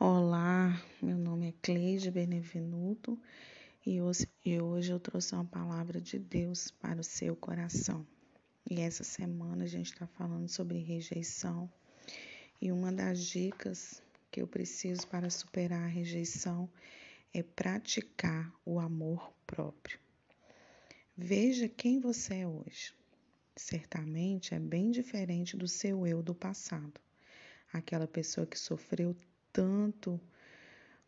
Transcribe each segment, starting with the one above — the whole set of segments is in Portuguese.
Olá, meu nome é Cleide Benevenuto e hoje, e hoje eu trouxe uma palavra de Deus para o seu coração. E essa semana a gente está falando sobre rejeição e uma das dicas que eu preciso para superar a rejeição é praticar o amor próprio. Veja quem você é hoje. Certamente é bem diferente do seu eu do passado. Aquela pessoa que sofreu tanto,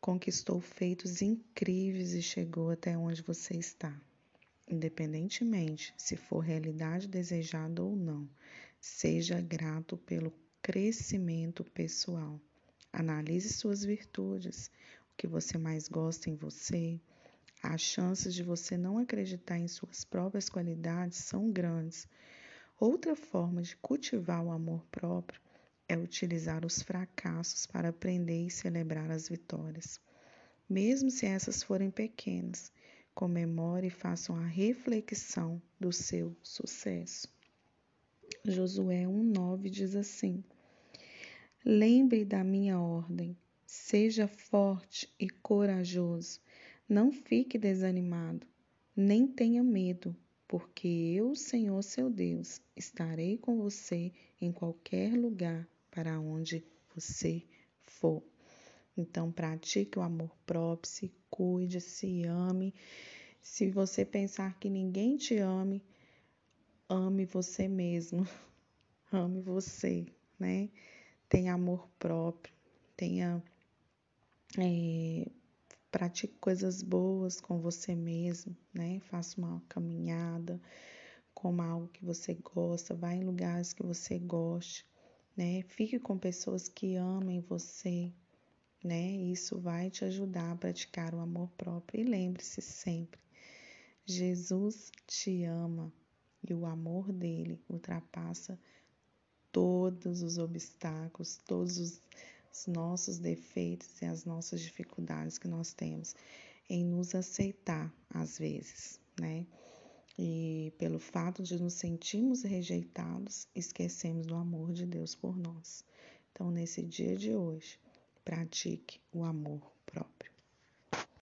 conquistou feitos incríveis e chegou até onde você está. Independentemente se for realidade desejada ou não, seja grato pelo crescimento pessoal. Analise suas virtudes, o que você mais gosta em você. As chances de você não acreditar em suas próprias qualidades são grandes. Outra forma de cultivar o amor próprio é utilizar os fracassos para aprender e celebrar as vitórias. Mesmo se essas forem pequenas, comemore e faça uma reflexão do seu sucesso. Josué 1,9 diz assim: Lembre da minha ordem, seja forte e corajoso, não fique desanimado, nem tenha medo, porque eu, Senhor seu Deus, estarei com você em qualquer lugar para onde você for. Então, pratique o amor próprio, se cuide, se ame. Se você pensar que ninguém te ame, ame você mesmo. Ame você, né? Tenha amor próprio, tenha. É, pratique coisas boas com você mesmo, né? Faça uma caminhada, coma algo que você gosta, vá em lugares que você goste né? Fique com pessoas que amem você, né? Isso vai te ajudar a praticar o amor próprio. E lembre-se sempre: Jesus te ama e o amor dele ultrapassa todos os obstáculos, todos os nossos defeitos e as nossas dificuldades que nós temos em nos aceitar às vezes, né? E pelo fato de nos sentirmos rejeitados, esquecemos do amor de Deus por nós. Então, nesse dia de hoje, pratique o amor próprio.